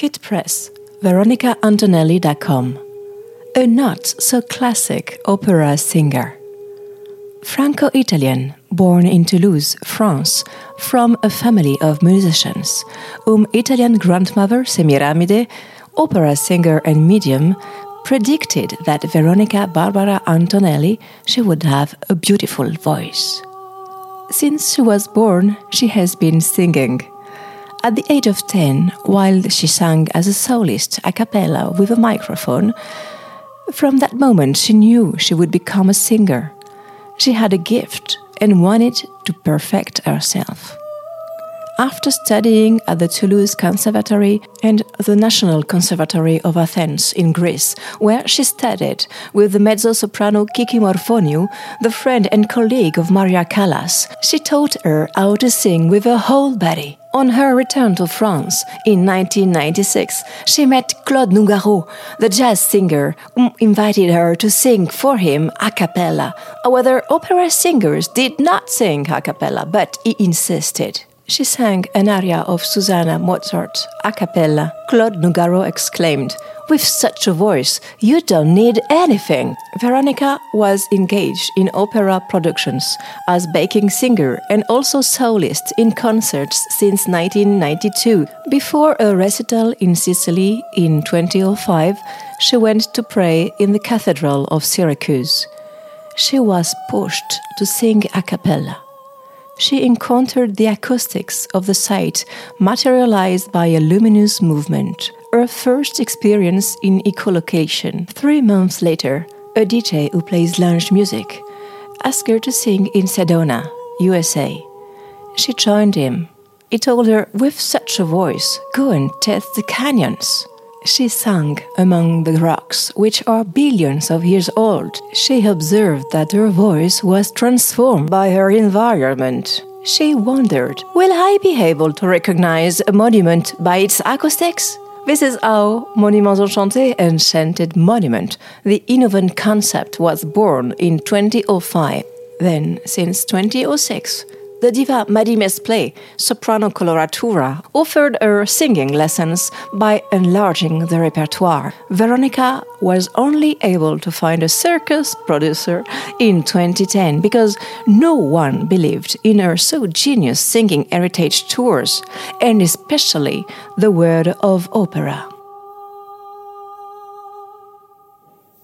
Kit Press, VeronicaAntonelli.com. A not so classic opera singer. Franco Italian, born in Toulouse, France, from a family of musicians, whom Italian grandmother Semiramide, opera singer and medium, predicted that Veronica Barbara Antonelli she would have a beautiful voice. Since she was born, she has been singing. At the age of 10, while she sang as a soloist a cappella with a microphone, from that moment she knew she would become a singer. She had a gift and wanted to perfect herself. After studying at the Toulouse Conservatory and the National Conservatory of Athens in Greece, where she studied with the mezzo soprano Kiki Morfoniou, the friend and colleague of Maria Callas, she taught her how to sing with her whole body. On her return to France in 1996, she met Claude Nougaro, the jazz singer, who invited her to sing for him a cappella. However, opera singers did not sing a cappella, but he insisted she sang an aria of Susanna Mozart a cappella. Claude Nougaro exclaimed, With such a voice, you don't need anything. Veronica was engaged in opera productions as backing singer and also soloist in concerts since 1992. Before a recital in Sicily in 2005, she went to pray in the Cathedral of Syracuse. She was pushed to sing a cappella she encountered the acoustics of the site materialized by a luminous movement, her first experience in echolocation. Three months later, a DJ who plays lounge music asked her to sing in Sedona, USA. She joined him. He told her, with such a voice, go and test the canyons. She sang among the rocks, which are billions of years old. She observed that her voice was transformed by her environment. She wondered, will I be able to recognize a monument by its acoustics? This is how Monuments Enchantés Enchanted Monument, the innovative concept, was born in 2005. Then, since 2006, the diva Mady Mesplé, soprano coloratura, offered her singing lessons by enlarging the repertoire. Veronica was only able to find a circus producer in 2010 because no one believed in her so genius singing heritage tours, and especially the world of opera.